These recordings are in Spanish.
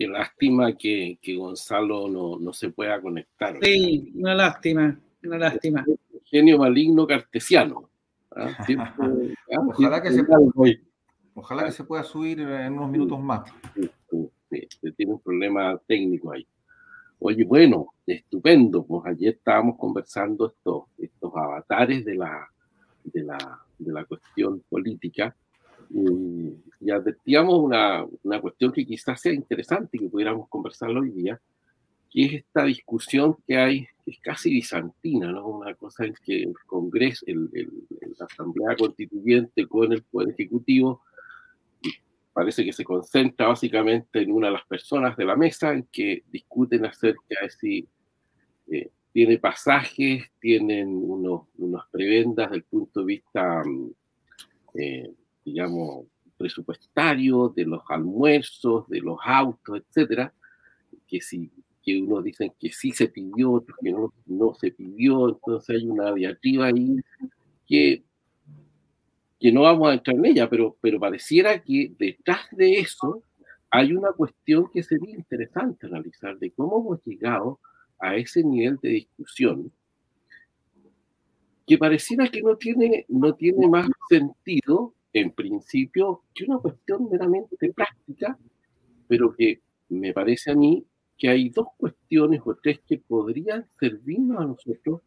qué lástima que, Gonzalo no, se pueda conectar. Sí, una lástima, una lástima. Genio maligno cartesiano. ¿ah? Ah, ojalá, que se pueda, ojalá que se pueda subir en unos minutos más. Sí, tiene un problema técnico ahí. Oye, bueno, estupendo. Pues ayer estábamos conversando estos, estos avatares de la, de la, de la cuestión política y, advertíamos una, una, cuestión que quizás sea interesante y que pudiéramos conversar hoy día, que es esta discusión que hay, que es casi bizantina, ¿no? Una cosa en que el Congreso, el, la Asamblea Constituyente con el Poder Ejecutivo, parece que se concentra básicamente en una de las personas de la mesa en que discuten acerca de si eh, tiene pasajes, tienen unos, unas prebendas del punto de vista mm, eh, digamos, presupuestario, de los almuerzos, de los autos, etcétera, que si que unos dicen que sí se pidió, otros que no, no se pidió, entonces hay una diatriba ahí que, que no vamos a entrar en ella, pero, pero pareciera que detrás de eso hay una cuestión que sería interesante analizar de cómo hemos llegado a ese nivel de discusión que pareciera que no tiene, no tiene más sentido en principio, que una cuestión meramente práctica, pero que me parece a mí que hay dos cuestiones o tres que podrían servirnos a nosotros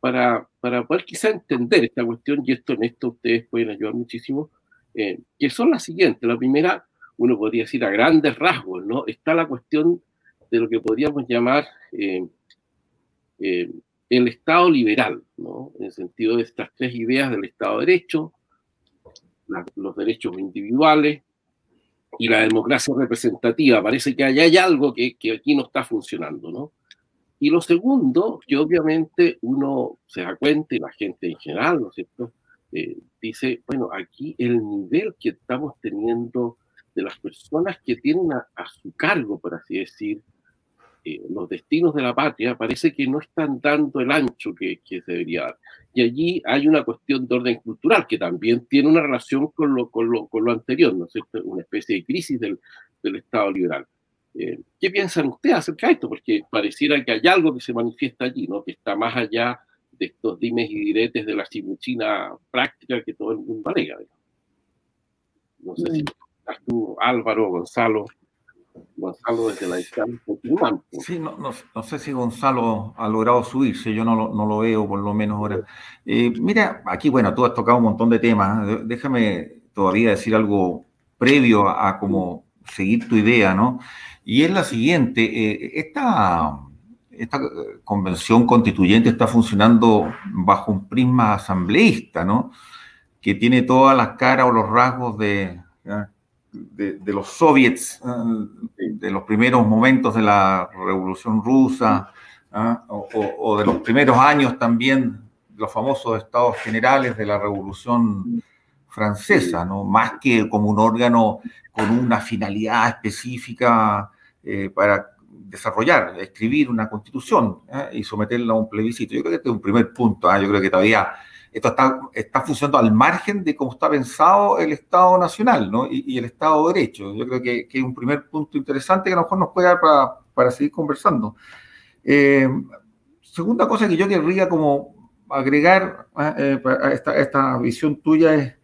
para, para poder quizá entender esta cuestión, y esto en esto ustedes pueden ayudar muchísimo, eh, que son las siguientes. La primera, uno podría decir a grandes rasgos, ¿no? Está la cuestión de lo que podríamos llamar eh, eh, el Estado liberal, ¿no? En el sentido de estas tres ideas del Estado de Derecho, los derechos individuales y la democracia representativa. Parece que hay, algo que, aquí no está funcionando, ¿no? Y lo segundo, que obviamente uno se da cuenta y la gente en general, ¿no es cierto? Eh, dice, bueno, aquí el nivel que estamos teniendo de las personas que tienen a su cargo, por así decir, los destinos de la patria parece que no están dando el ancho que, se debería dar. Y allí hay una cuestión de orden cultural que también tiene una relación con lo, con lo, con lo anterior, ¿no es cierto? Una especie de crisis del, del Estado liberal. Eh, ¿Qué piensan ustedes acerca de esto? Porque pareciera que hay algo que se manifiesta allí, ¿no? Que está más allá de estos dimes y diretes de la chimuchina práctica que todo el mundo alega. No sé si mm. tú, Álvaro, Gonzalo. Gonzalo desde la distancia. Sí, no, no, sé si Gonzalo ha logrado subirse, yo no lo, no lo veo por lo menos ahora. Eh, mira, aquí, bueno, tú has tocado un montón de temas. ¿eh? Déjame todavía decir algo previo a, cómo seguir tu idea, ¿no? Y es la siguiente, eh, esta, esta convención constituyente está funcionando bajo un prisma asambleísta, ¿no? Que tiene todas las caras o los rasgos de de, los soviets, ah, de los primeros momentos de la Revolución Rusa, ah, o, de los primeros años también, los famosos estados generales de la Revolución Francesa, ¿no? más que como un órgano con una finalidad específica eh, para desarrollar, escribir una constitución ah, y someterla a un plebiscito. Yo creo que este es un primer punto. Yo creo que todavía esto está, está funcionando al margen de cómo está pensado el Estado Nacional ¿no? y, el Estado de Derecho. Yo creo que, que, es un primer punto interesante que a lo mejor nos puede dar para, para seguir conversando. Eh, segunda cosa que yo querría como agregar eh, a, esta, esta, visión tuya es,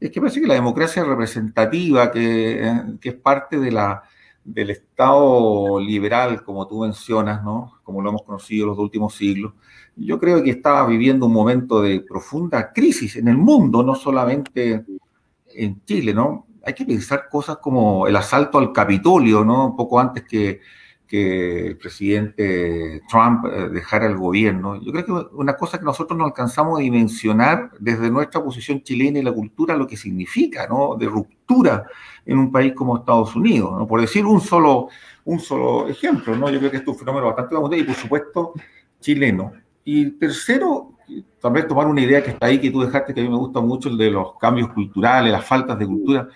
es, que parece que la democracia representativa, que, eh, que es parte de la, del Estado liberal, como tú mencionas, ¿no? como lo hemos conocido en los últimos siglos, yo creo que está viviendo un momento de profunda crisis en el mundo, no solamente en Chile, ¿no? Hay que pensar cosas como el asalto al Capitolio, ¿no? Un poco antes que, que el presidente Trump eh, dejara el gobierno. Yo creo que una cosa que nosotros no alcanzamos a dimensionar desde nuestra posición chilena y la cultura, lo que significa, ¿no? De ruptura en un país como Estados Unidos, ¿no? Por decir un solo, un solo ejemplo, ¿no? Yo creo que es un fenómeno bastante y, por supuesto, chileno. Y tercero, también tomar una idea que está ahí, que tú dejaste, que a mí me gusta mucho, el de los cambios culturales, las faltas de cultura.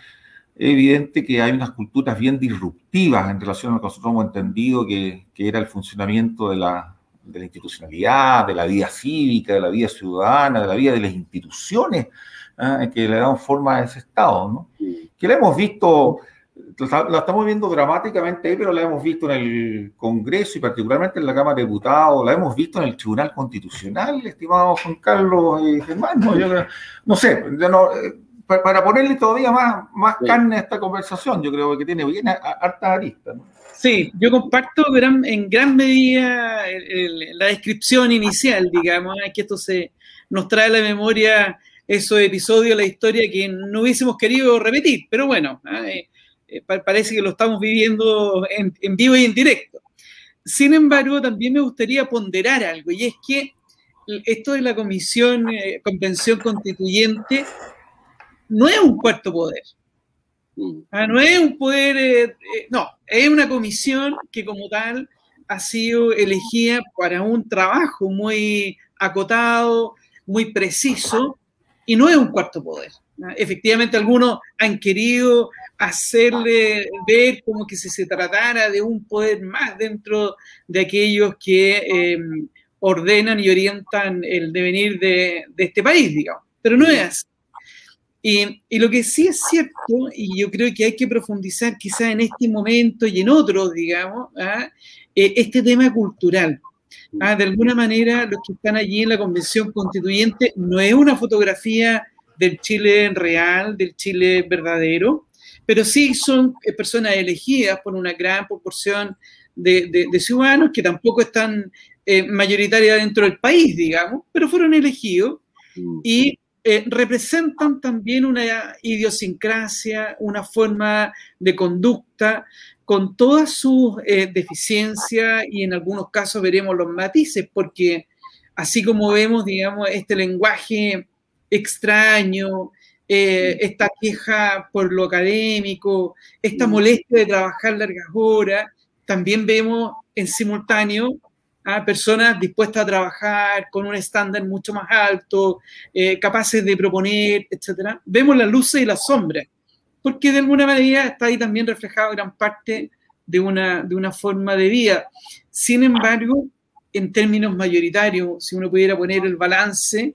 Es evidente que hay unas culturas bien disruptivas en relación a lo que nosotros hemos entendido que, que era el funcionamiento de la, de la, institucionalidad, de la vida cívica, de la vida ciudadana, de la vida de las instituciones ¿eh? que le dan forma a ese Estado, ¿no? que le hemos visto la estamos viendo dramáticamente ahí, pero la hemos visto en el Congreso y particularmente en la Cámara de Diputados, la hemos visto en el Tribunal Constitucional, estimado Juan Carlos y Germán. No, sé, eh, para ponerle todavía más, más carne a esta conversación, yo creo que tiene bien harta arista. Sí, yo comparto en gran medida la descripción inicial, digamos, que esto se nos trae a la memoria esos episodios de la historia que no hubiésemos querido repetir, pero bueno, ¿ah? Eh, eh, parece que lo estamos viviendo en, vivo y en directo. Sin embargo, también me gustaría ponderar algo, y es que esto de la Comisión eh, Convención Constituyente no es un cuarto poder. Mm. Ah, no es un poder, no, es una comisión que como tal ha sido elegida para un trabajo muy acotado, muy preciso, y no es un cuarto poder. Efectivamente, algunos han querido hacerle ver como que si se tratara de un poder más dentro de aquellos que em, ordenan y orientan el devenir de, este país, digamos. Pero no es así. Y, lo que sí es cierto, y yo creo que hay que profundizar quizá en este momento y en otros, digamos, ¿ah? eh, este tema cultural. ¿ah? De alguna manera, los que están allí en la Convención Constituyente no es una fotografía del Chile real, del Chile verdadero, pero sí son eh, personas elegidas por una gran proporción de, ciudadanos que tampoco están eh, mayoritarias dentro del país, digamos, pero fueron elegidos mm. y eh, representan también una idiosincrasia, una forma de conducta con todas sus deficiencias y en algunos casos veremos los matices, porque así como vemos, digamos, este lenguaje extraño, eh, esta queja por lo académico, esta molestia de trabajar largas horas. También vemos en simultáneo a personas dispuestas a trabajar con un estándar mucho más alto, eh, capaces de proponer, etc. Vemos las luces y las sombras, porque de alguna manera está ahí también reflejado gran parte de una, de una forma de vida. Sin embargo, en términos mayoritarios, si uno pudiera poner el balance,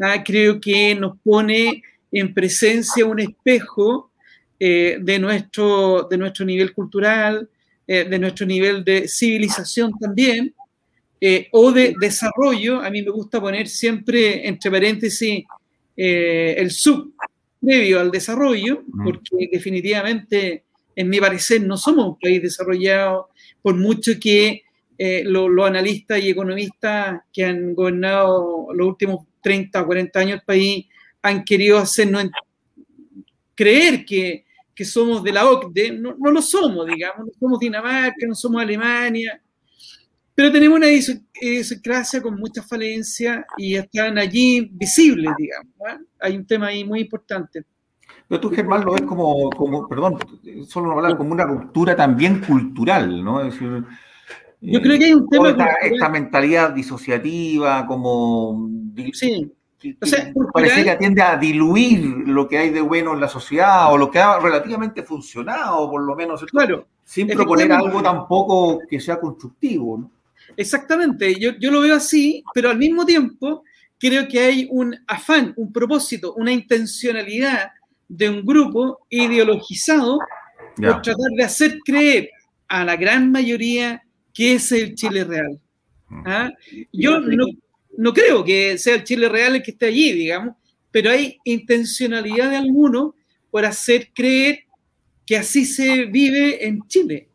ah, creo que nos pone en presencia un espejo eh, de, nuestro, de nuestro nivel cultural, eh, de nuestro nivel de civilización también, eh, o de desarrollo. A mí me gusta poner siempre entre paréntesis el sub previo al desarrollo, porque definitivamente, en mi parecer, no somos un país desarrollado, por mucho que los analistas y economistas que han gobernado los últimos 30 o 40 años el país han querido hacernos creer que, somos de la OCDE, no, lo somos, digamos, no somos Dinamarca, no somos Alemania, pero tenemos una idiosincrasia con muchas falencias y están allí visibles, digamos. ¿ah? Hay un tema ahí muy importante. Pero tú, Germán, lo ves como, como perdón, solo hablar como una ruptura también cultural, ¿no? Es decir, yo creo que hay un tema. Esta, esta, mentalidad disociativa, como. Sí. Parece que atiende a diluir lo que hay de bueno en la sociedad o lo que ha relativamente funcionado, por lo menos. Claro. Sin proponer algo tampoco que sea constructivo. Exactamente, yo, yo lo veo así, pero al mismo tiempo creo que hay un afán, un propósito, una intencionalidad de un grupo ideologizado por tratar de hacer creer a la gran mayoría que es el Chile real. Mm. ¿Ah? Yo no, no creo que sea el Chile real el que esté allí, digamos, pero hay intencionalidad de algunos por hacer creer que así se vive en Chile.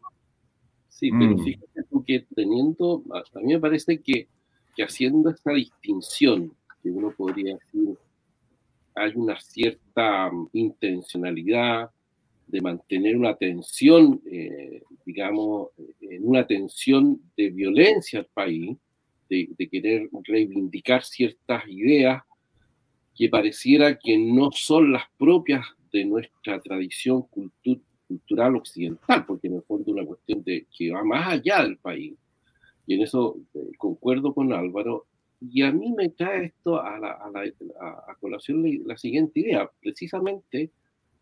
Sí, pero mm. fíjate que teniendo, a mí me parece que, que haciendo esta distinción, que uno podría decir, hay una cierta mm, intencionalidad de mantener una tensión, eh, digamos, en una tensión de violencia al país, de, querer reivindicar ciertas ideas que pareciera que no son las propias de nuestra tradición cultural occidental, porque en el fondo es una cuestión de, que va más allá del país. Y en eso eh, concuerdo con Álvaro. Y a mí me trae esto a, la, a, colación la, siguiente idea. Precisamente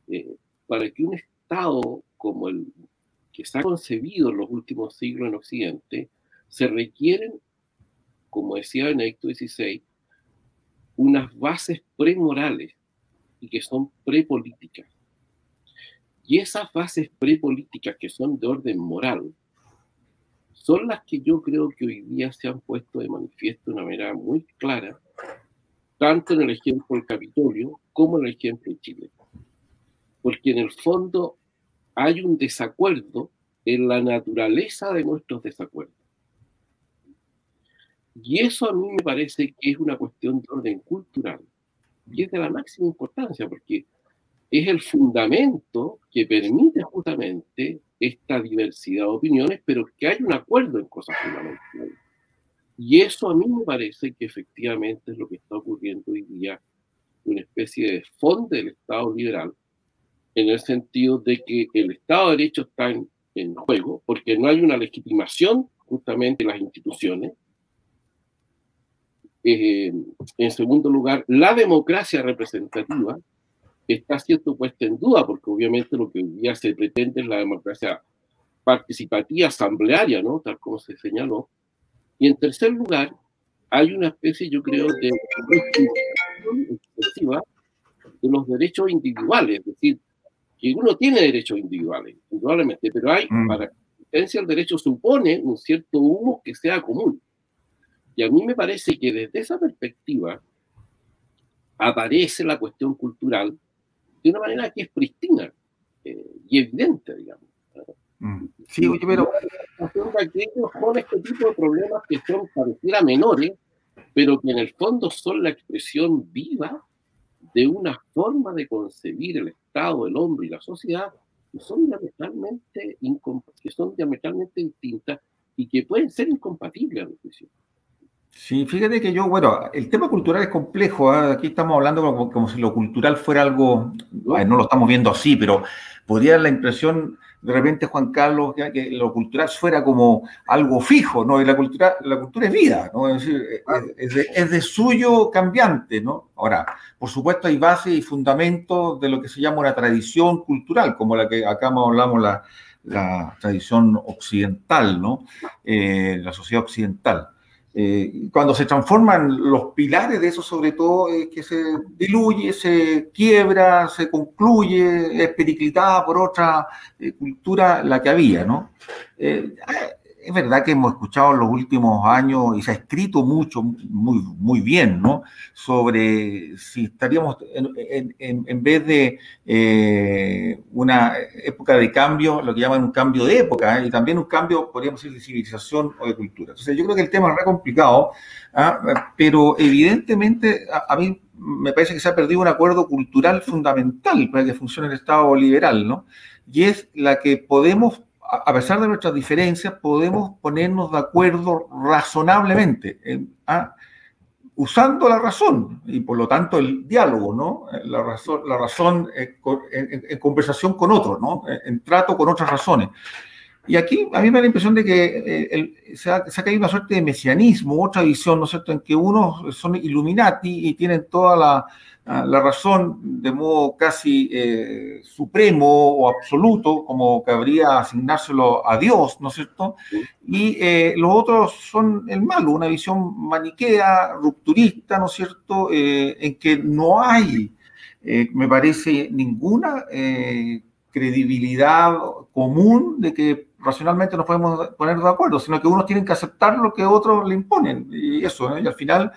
eh, para que un Estado como el que se ha concebido en los últimos siglos en Occidente, se requieren como decía Benedicto XVI, unas bases premorales y que son prepolíticas. Y esas bases prepolíticas que son de orden moral son las que yo creo que hoy día se han puesto de manifiesto de una manera muy clara, tanto en el ejemplo del Capitolio como en el ejemplo de Chile. Porque en el fondo hay un desacuerdo en la naturaleza de nuestros desacuerdos. Y eso a mí me parece que es una cuestión de orden cultural y es de la máxima importancia porque es el fundamento que permite justamente esta diversidad de opiniones, pero que hay un acuerdo en cosas fundamentales. Y eso a mí me parece que efectivamente es lo que está ocurriendo hoy día, una especie de fondo del Estado liberal, en el sentido de que el Estado de Derecho está en, juego, porque no hay una legitimación justamente de las instituciones, eh, en segundo lugar, la democracia representativa está siendo puesta en duda, porque obviamente lo que hoy día se pretende es la democracia participativa, asamblearia, ¿no? Tal como se señaló. Y en tercer lugar, hay una especie, yo creo, de excesiva de los derechos individuales, es decir, que uno tiene derechos individuales, indudablemente, pero hay, mm. para la existencia del derecho supone un cierto humo que sea común. Y a mí me parece que desde esa perspectiva aparece la cuestión cultural de una manera que es pristina eh, y evidente, digamos. Mm. Sí, pero... Aquellos con este tipo de problemas que son pareciera menores, pero que en el fondo son la expresión viva de una forma de concebir el Estado, el hombre y la sociedad que son diametralmente, que son diametralmente distintas y que pueden ser incompatibles a mi juicio. Sí, fíjate que yo, bueno, el tema cultural es complejo. ¿eh? Aquí estamos hablando como, si lo cultural fuera algo, no lo estamos viendo así, pero podría dar la impresión de repente, Juan Carlos, que, lo cultural fuera como algo fijo, ¿no? Y la cultura, la cultura es vida, ¿no? Es decir, es, de, suyo cambiante, ¿no? Ahora, por supuesto, hay bases y fundamentos de lo que se llama una tradición cultural, como la que acá hablamos, la, la tradición occidental, ¿no? Eh, la sociedad occidental. Eh, cuando se transforman los pilares de eso, sobre todo, es que se diluye, se quiebra, se concluye, es periclitada por otra eh, cultura la que había, ¿no? Eh, es verdad que hemos escuchado en los últimos años y se ha escrito mucho, muy, muy bien, ¿no? Sobre si estaríamos en, vez de eh, una época de cambio, lo que llaman un cambio de época, ¿eh? y también un cambio, podríamos decir, de civilización o de cultura. Entonces, yo creo que el tema es re complicado, ¿ah? pero evidentemente a mí me parece que se ha perdido un acuerdo cultural fundamental para que funcione el Estado liberal, ¿no? Y es la que podemos a pesar de nuestras diferencias, podemos ponernos de acuerdo razonablemente, ¿ah? usando la razón y por lo tanto el diálogo, ¿no? La razón, la razón eh, en, conversación con otros, ¿no? En trato con otras razones. Y aquí a mí me da la impresión de que eh, se, ha, se, ha, caído una suerte de mesianismo, otra visión, ¿no es cierto?, en que unos son Illuminati y tienen toda la, la razón de modo casi eh, supremo o absoluto, como cabría asignárselo a Dios, ¿no es cierto? Y eh, los otros son el malo, una visión maniquea, rupturista, ¿no es cierto?, eh, en que no hay, me parece, ninguna credibilidad común de que racionalmente nos podemos poner de acuerdo, sino que unos tienen que aceptar lo que otros le imponen. Y eso, y al final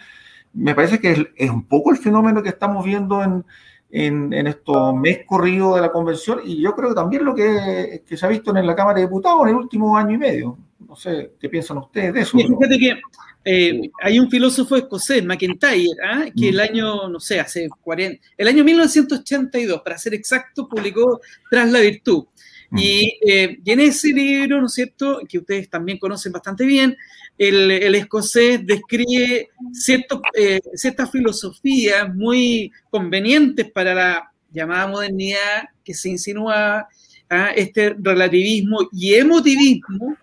me parece que es, un poco el fenómeno que estamos viendo en, en, en estos meses corridos de la convención y yo creo que también lo que, que, se ha visto en la Cámara de Diputados en el último año y medio. No sé, ¿qué piensan ustedes de eso? fíjate que eh, hay un filósofo escocés, McIntyre, ¿ah? que el mm. año, no sé, hace 40, el año 1982, para ser exacto, publicó Tras la Virtud. Y, eh, y, en ese libro, ¿no es cierto?, que ustedes también conocen bastante bien, el, escocés describe eh, ciertas filosofías muy convenientes para la llamada modernidad que se insinúa a este relativismo y emotivismo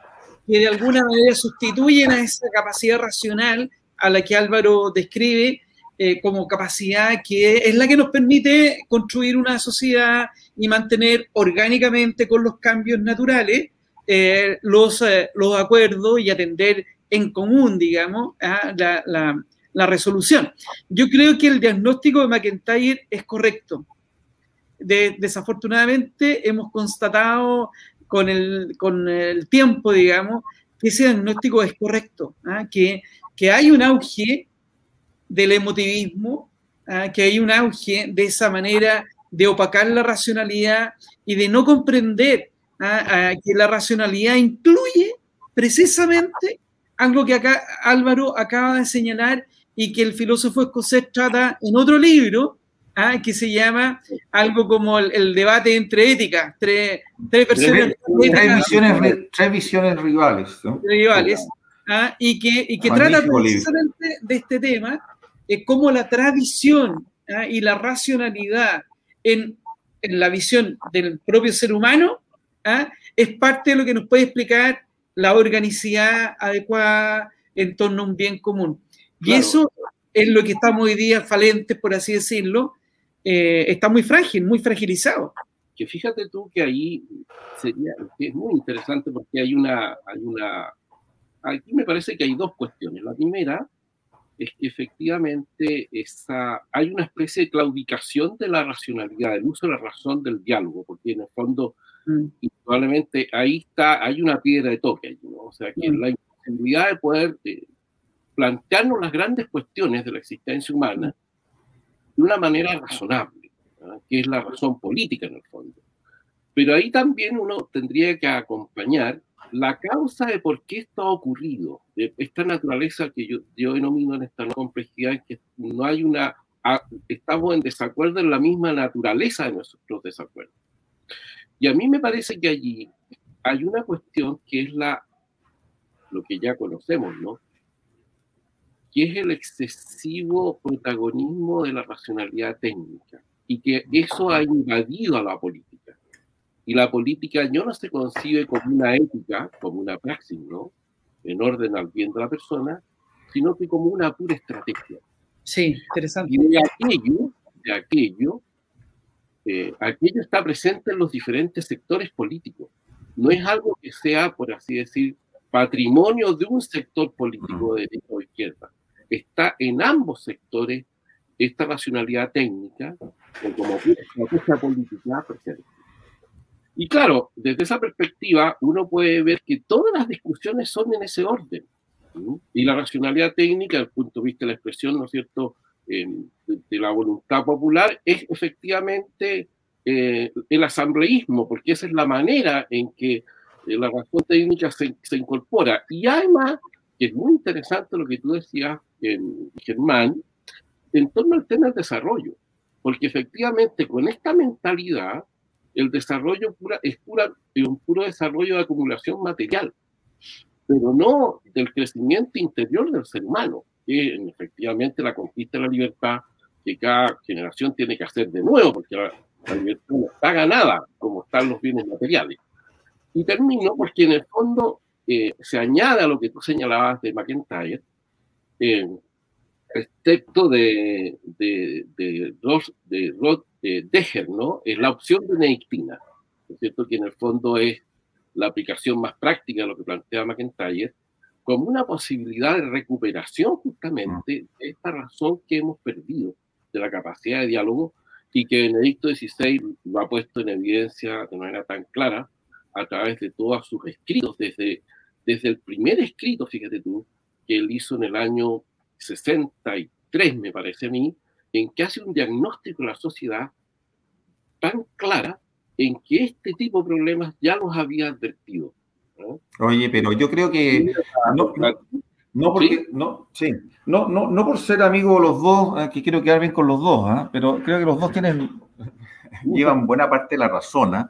que de alguna manera sustituyen a esa capacidad racional a la que Álvaro describe eh, como capacidad que es la que nos permite construir una sociedad y mantener orgánicamente con los cambios naturales eh, los, los acuerdos y atender en común, digamos, a la, resolución. Yo creo que el diagnóstico de McIntyre es correcto. desafortunadamente hemos constatado con el, con el tiempo, digamos, que ese diagnóstico es correcto, ¿ah? que, que hay un auge del emotivismo, ¿ah? que hay un auge de esa manera de opacar la racionalidad y de no comprender ¿ah? que la racionalidad incluye precisamente algo que acá Álvaro acaba de señalar y que el filósofo escocés trata en otro libro, ¿ah? que se llama algo como el, debate entre éticas, tres, tres versiones. Tres, visiones, rivales. Rivales, ¿ah? y que, y que trata precisamente de este tema, eh, cómo la tradición ¿ah? y la racionalidad en, en, la visión del propio ser humano es parte de lo que nos puede explicar la organicidad adecuada en torno a un bien común. Y eso es lo que estamos hoy día falentes, por así decirlo, eh, está muy frágil, muy fragilizado. Que fíjate tú que ahí sería, es muy interesante porque hay una, hay una, aquí me parece que hay dos cuestiones. La primera es que efectivamente esa, hay una especie de claudicación de la racionalidad, del uso de la razón del diálogo, porque en el fondo, mm. probablemente ahí está, hay una piedra de toque, ¿no? o sea, que mm. la imposibilidad de poder eh, plantearnos las grandes cuestiones de la existencia humana de una manera razonable, que es la razón política en el fondo. Pero ahí también uno tendría que acompañar la causa de por qué esto ha ocurrido, de esta naturaleza que yo, yo denomino en esta complejidad, que no hay una, estamos en desacuerdo en la misma naturaleza de nuestros desacuerdos. Y a mí me parece que allí hay una cuestión que es la, lo que ya conocemos, ¿no? que es el excesivo protagonismo de la racionalidad técnica y que eso ha invadido a la política. Y la política ya no se concibe como una ética, como una praxis, ¿no? En orden al bien de la persona, sino que como una pura estrategia. Sí, interesante. Y de aquello, de aquello, eh, aquello está presente en los diferentes sectores políticos. No es algo que sea, por así decir, patrimonio de un sector político de derecha o izquierda está en ambos sectores esta racionalidad técnica como estrategia política presente. Y claro, desde esa perspectiva uno puede ver que todas las discusiones son en ese orden. Y la racionalidad técnica, desde el punto de vista de la expresión, ¿no es cierto?, em, de, la voluntad popular, es efectivamente eh, el asambleísmo, porque esa es la manera en que eh, la razón técnica se, se incorpora. Y además, que es muy interesante lo que tú decías, Germán, en torno al tema del desarrollo, porque efectivamente con esta mentalidad el desarrollo pura, es pura, un puro desarrollo de acumulación material, pero no del crecimiento interior del ser humano, que efectivamente la conquista de la libertad que cada generación tiene que hacer de nuevo, porque la, libertad no está ganada como están los bienes materiales. Y termino porque en el fondo eh, se añade a lo que tú señalabas de McIntyre, eh, respecto de, de, de, de Rod Deger, ¿no? Es la opción de Neictina, ¿no es cierto? Que en el fondo es la aplicación más práctica de lo que plantea McIntyre, como una posibilidad de recuperación justamente de esta razón que hemos perdido, de la capacidad de diálogo, y que Benedicto XVI lo ha puesto en evidencia de manera tan clara a través de todos sus escritos, desde, desde el primer escrito, fíjate tú, que él hizo en el año 63, me parece a mí, en que hace un diagnóstico de la sociedad tan clara en que este tipo de problemas ya los había advertido. Oye, pero yo creo que no, no, porque, no, sí, no, no, no por ser amigo los dos, eh, que quiero quedar bien con los dos, ¿eh? pero creo que los dos tienen, llevan buena parte de la razón. ¿eh?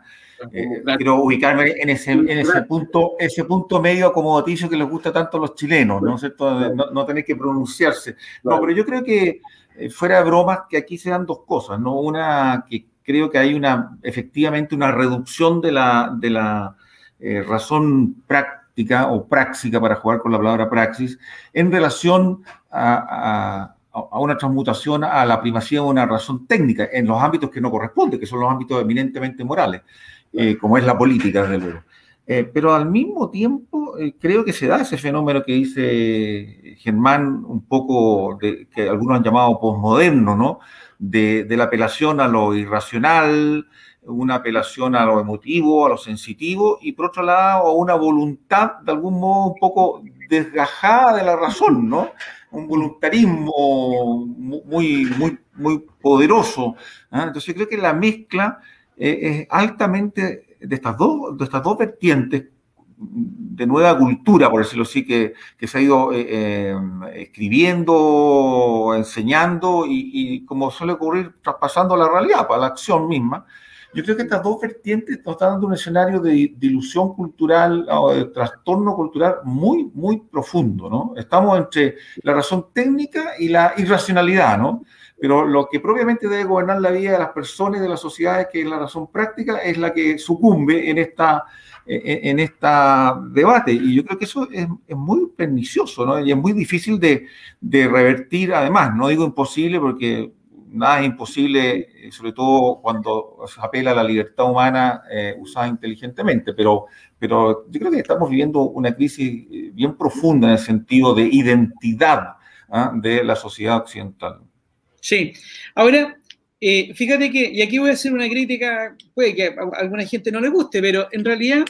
Eh, quiero ubicarme en ese, en ese punto, ese punto medio acomodaticio que les gusta tanto a los chilenos, ¿no es cierto? No, no tener que pronunciarse. No, pero yo creo que eh, fuera de bromas que aquí se dan dos cosas, ¿no? Una que creo que hay una, efectivamente, una reducción de la, de la eh, razón práctica o práctica, para jugar con la palabra praxis, en relación a, a a una transmutación a la primacía de una razón técnica en los ámbitos que no corresponde, que son los ámbitos eminentemente morales. Eh, como es la política, desde luego. Eh, pero al mismo tiempo eh, creo que se da ese fenómeno que dice Germán, un poco de, que algunos han llamado posmoderno, ¿no? De, de, la apelación a lo irracional, una apelación a lo emotivo, a lo sensitivo, y por otro lado a una voluntad de algún modo un poco desgajada de la razón, ¿no? Un voluntarismo muy, muy, muy poderoso. ¿ah? Entonces creo que la mezcla eh, es altamente de estas dos, de estas dos vertientes de nueva cultura, por decirlo así, que, que se ha ido eh, eh, escribiendo, enseñando y, y, como suele ocurrir, traspasando la realidad, para la acción misma. Yo creo que estas dos vertientes nos están dando un escenario de, ilusión cultural o de trastorno cultural muy, muy profundo, ¿no? Estamos entre la razón técnica y la irracionalidad, ¿no? Pero lo que propiamente debe gobernar la vida de las personas y de las sociedades, que es la razón práctica, es la que sucumbe en esta en esta debate. Y yo creo que eso es, es muy pernicioso, ¿no? Y es muy difícil de, de, revertir, además, no digo imposible porque nada es imposible, eh, sobre todo cuando se apela a la libertad humana eh, usada inteligentemente, pero, pero yo creo que estamos viviendo una crisis eh, bien profunda en el sentido de identidad ¿eh? de la sociedad occidental. Sí, ahora, eh, fíjate que, y aquí voy a hacer una crítica, puede que a alguna gente no le guste, pero en realidad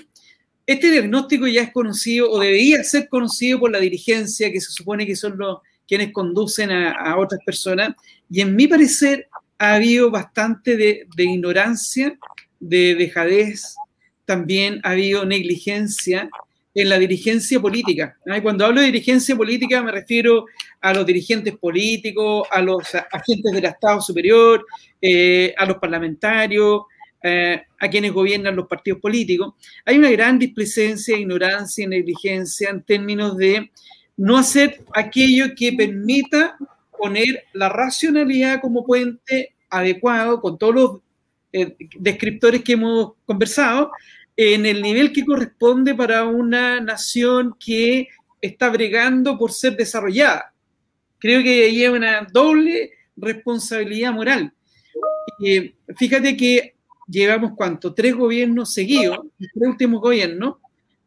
este diagnóstico ya es conocido o debería ser conocido por la dirigencia, que se supone que son los quienes conducen a, otras personas, y en mi parecer ha habido bastante de, ignorancia, de dejadez, también ha habido negligencia en la dirigencia política. cuando hablo de dirigencia política me refiero a los dirigentes políticos, a los agentes del Estado superior, eh, a los parlamentarios, eh, a quienes gobiernan los partidos políticos. Hay una gran displicencia, ignorancia y negligencia en términos de no hacer aquello que permita poner la racionalidad como puente adecuado con todos los eh, descriptores que hemos conversado, en el nivel que corresponde para una nación que está bregando por ser desarrollada. Creo que ahí hay una doble responsabilidad moral. Eh, fíjate que llevamos cuánto, tres gobiernos seguidos, tres últimos gobiernos,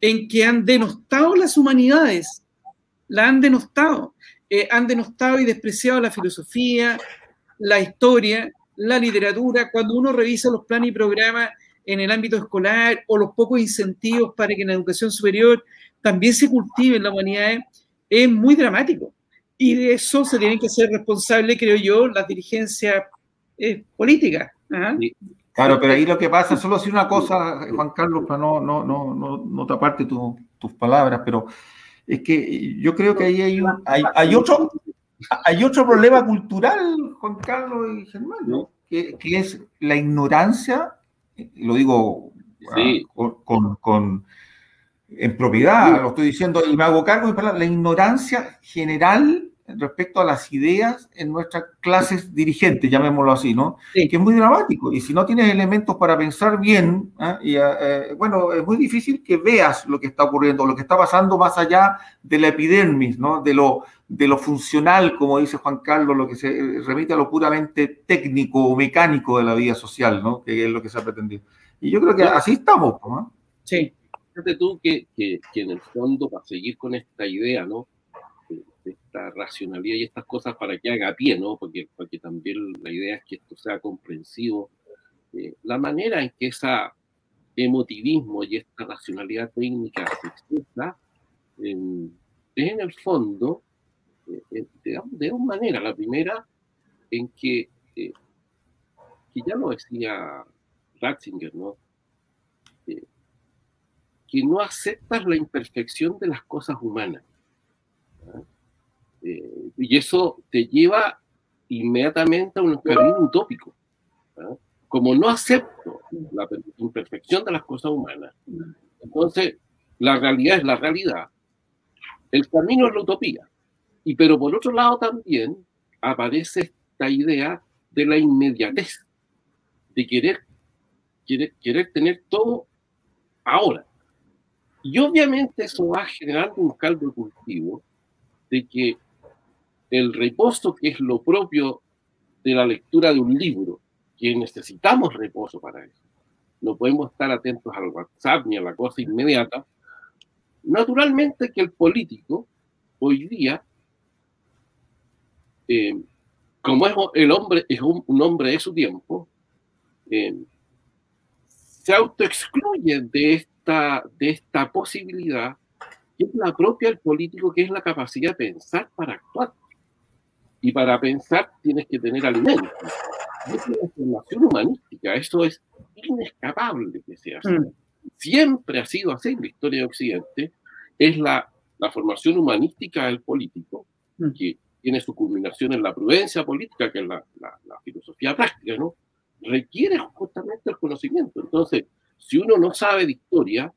en que han denostado las humanidades, la han denostado, eh, han denostado y despreciado la filosofía, la historia, la literatura. Cuando uno revisa los planes y programas en el ámbito escolar o los pocos incentivos para que en la educación superior también se cultive en la humanidad, es muy dramático. Y de eso se tienen que ser responsables, creo yo, las dirigencias eh, políticas. ¿ah? Sí. Claro, pero ahí lo que pasa, solo decir una cosa, Juan Carlos, para no, no, no, no, no taparte tu, tus palabras, pero es que yo creo que ahí hay, un, hay, hay, otro, hay otro problema cultural, Juan Carlos y Germán, ¿no? que, que es la ignorancia lo digo sí. uh, con, con, en propiedad, lo estoy diciendo y me hago cargo de la ignorancia general respecto a las ideas en nuestras clases dirigentes, llamémoslo así, ¿no? Sí. Que es muy dramático. Y si no tienes elementos para pensar bien, ¿eh? y, eh, bueno, es muy difícil que veas lo que está ocurriendo, lo que está pasando más allá de la epidermis, ¿no? De lo, de lo funcional, como dice Juan Carlos, lo que se remite a lo puramente técnico o mecánico de la vida social, ¿no? Que es lo que se ha pretendido. Y yo creo que así estamos, ¿no? Sí. Fíjate tú que, que, que en el fondo, para seguir con esta idea, ¿no? Esta racionalidad y estas cosas para que haga pie, ¿no? Porque, porque también la idea es que esto sea comprensivo. Eh, la manera en que ese emotivismo y esta racionalidad técnica se expresa eh, es en el fondo, eh, digamos, de dos maneras. La primera, en que, eh, que ya lo decía Ratzinger, ¿no? que no aceptas la imperfección de las cosas humanas. ¿no? Eh, y eso te lleva inmediatamente a un camino utópico. ¿no? Como no acepto la imperfección de las cosas humanas, entonces la realidad es la realidad. El camino es la utopía. Y pero por otro lado también aparece esta idea de la inmediatez, de querer, querer, querer tener todo ahora. Y obviamente eso va generando un caldo cultivo de que el reposo, que es lo propio de la lectura de un libro, que necesitamos reposo para eso. no podemos estar atentos al WhatsApp ni a la cosa inmediata. Naturalmente que el político hoy día, eh, como es el hombre, es un, hombre de su tiempo, eh, se autoexcluye de esta, de esta posibilidad, que es la propia del político, que es la capacidad de pensar para actuar. Y para pensar tienes que tener alimentos. Es una formación humanística, eso es inescapable que sea así. Mm. Siempre ha sido así en la historia de Occidente, es la, la formación humanística del político, mm. que tiene su culminación en la prudencia política, que es la, la, la filosofía práctica, ¿no? Requiere justamente el conocimiento. Entonces, si uno no sabe de historia,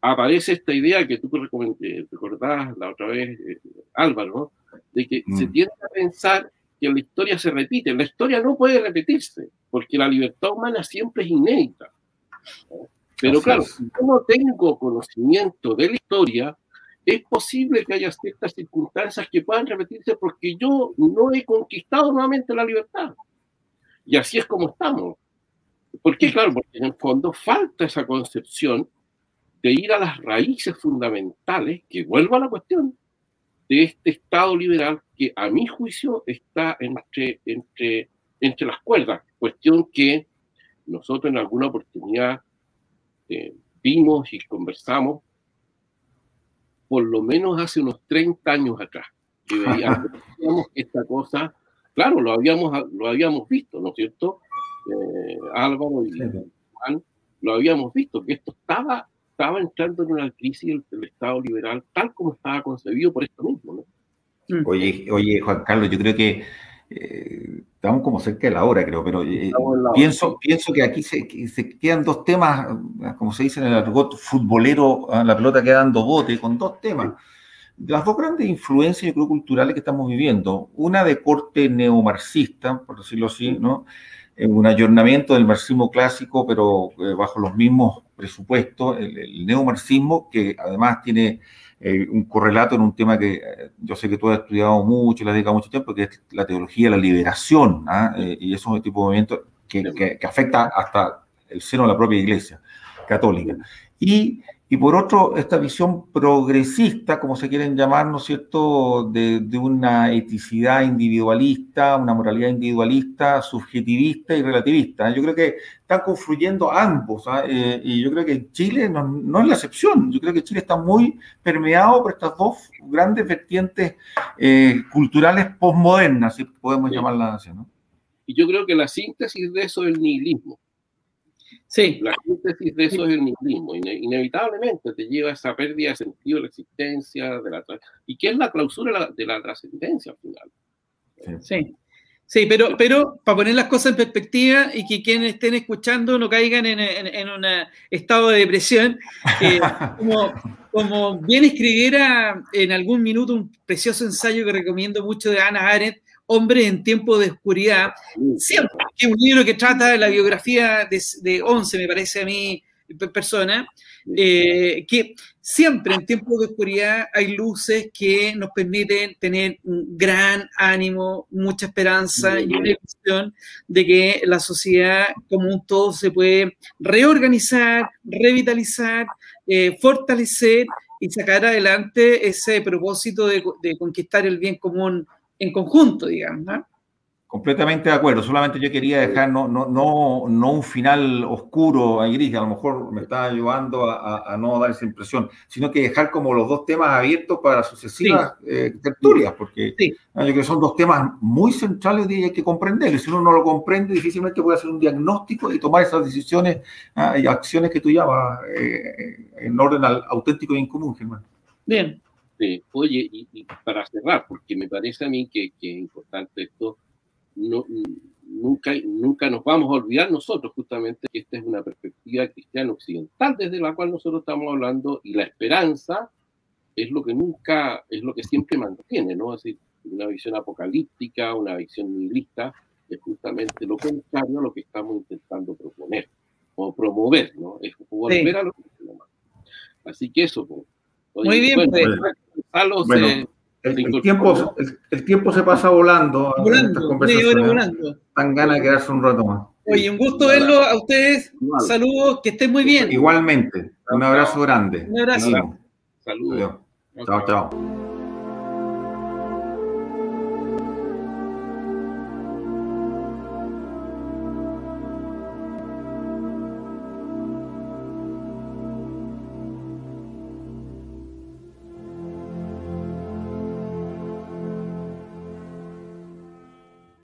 aparece esta idea que tú recordabas la otra vez, eh, Álvaro, de que se mm. tiende a pensar que la historia se repite. La historia no puede repetirse, porque la libertad humana siempre es inédita. Pero claro, si yo no tengo conocimiento de la historia, es posible que haya ciertas circunstancias que puedan repetirse porque yo no he conquistado nuevamente la libertad. Y así es como estamos. ¿Por qué? Claro, porque en el fondo falta esa concepción de ir a las raíces fundamentales, que vuelvo a la cuestión, de este Estado liberal que a mi juicio está entre, entre, entre las cuerdas, cuestión que nosotros en alguna oportunidad eh, vimos y conversamos por lo menos hace unos 30 años atrás, que veíamos esta cosa, claro, lo habíamos, lo habíamos visto, ¿no es cierto? Eh, Álvaro y Juan, lo habíamos visto, que esto estaba estaba entrando en una crisis del, Estado liberal tal como estaba concebido por esto mismo. ¿no? Mm. Oye, oye, Juan Carlos, yo creo que eh, estamos como cerca de la hora, creo, pero eh, pienso, pienso que aquí se, se, quedan dos temas, como se dice en el argot futbolero, ah, la pelota queda dando bote, con dos temas. Las dos grandes influencias, yo creo, culturales que estamos viviendo, una de corte neomarxista, por decirlo así, ¿no? Un ayornamiento del marxismo clásico, pero eh, bajo los mismos presupuestos, el, neomarxismo, que además tiene eh, un correlato en un tema que eh, yo sé que tú has estudiado mucho, le has dedicado mucho tiempo, que es la teología de la liberación, ¿ah? y eso es un tipo de movimiento que, que, que, afecta hasta el seno de la propia iglesia católica. Y y por otro, esta visión progresista, como se quieren llamar, ¿no es cierto?, de, una eticidad individualista, una moralidad individualista, subjetivista y relativista. Yo creo que están confluyendo ambos, ¿ah? eh, y yo creo que Chile no, es la excepción. Yo creo que Chile está muy permeado por estas dos grandes vertientes eh, culturales postmodernas, si podemos llamarlas así, ¿no? Y yo creo que la síntesis de eso es el nihilismo. Sí. La síntesis de eso es el nihilismo. inevitablemente te lleva a esa pérdida de sentido de la existencia, de la, y que es la clausura de la trascendencia al final. Sí. Sí, pero, pero para poner las cosas en perspectiva y que quienes estén escuchando no caigan en, en, un estado de depresión, eh, como, como bien escribiera en algún minuto un precioso ensayo que recomiendo mucho de Ana Arendt, Hombres en tiempo de oscuridad, siempre, que es un libro que trata de la biografía de, de 11, me parece a mí, persona, eh, que siempre en tiempos de oscuridad hay luces que nos permiten tener un gran ánimo, mucha esperanza y una ilusión de que la sociedad como un todo se puede reorganizar, revitalizar, eh, fortalecer y sacar adelante ese propósito de, de conquistar el bien común en conjunto, digamos. ¿no? Completamente de acuerdo, solamente yo quería dejar no, no, no, no un final oscuro y gris, a lo mejor me está ayudando a, no dar esa impresión, sino que dejar como los dos temas abiertos para sucesivas eh, tertulias, porque yo creo que son dos temas muy centrales y hay que comprenderlos. Si uno no lo comprende, difícilmente puede hacer un diagnóstico y tomar esas decisiones ah, y acciones que tú llamas eh, en orden al auténtico y en común, Germán. Bien. Sí. Oye, y, para cerrar, porque me parece a mí que, que es importante esto no, nunca, nunca nos vamos a olvidar nosotros justamente que esta es una perspectiva cristiana occidental desde la cual nosotros estamos hablando y la esperanza es lo que nunca, es lo que siempre mantiene, ¿no? Es decir, una visión apocalíptica, una visión nihilista, es justamente lo contrario a lo que estamos intentando proponer o promover, ¿no? Es volver a lo que Así que eso, pues. Muy bien, pues. Bueno, eh, el, tiempo, el, tiempo se pasa volando. Volando, estas Tan ganas de quedarse un rato más. Oye, un gusto verlo a ustedes. Igual. Saludos, que estén muy bien. Igualmente, un abrazo grande. Un abrazo. Saludos. Chao, chao.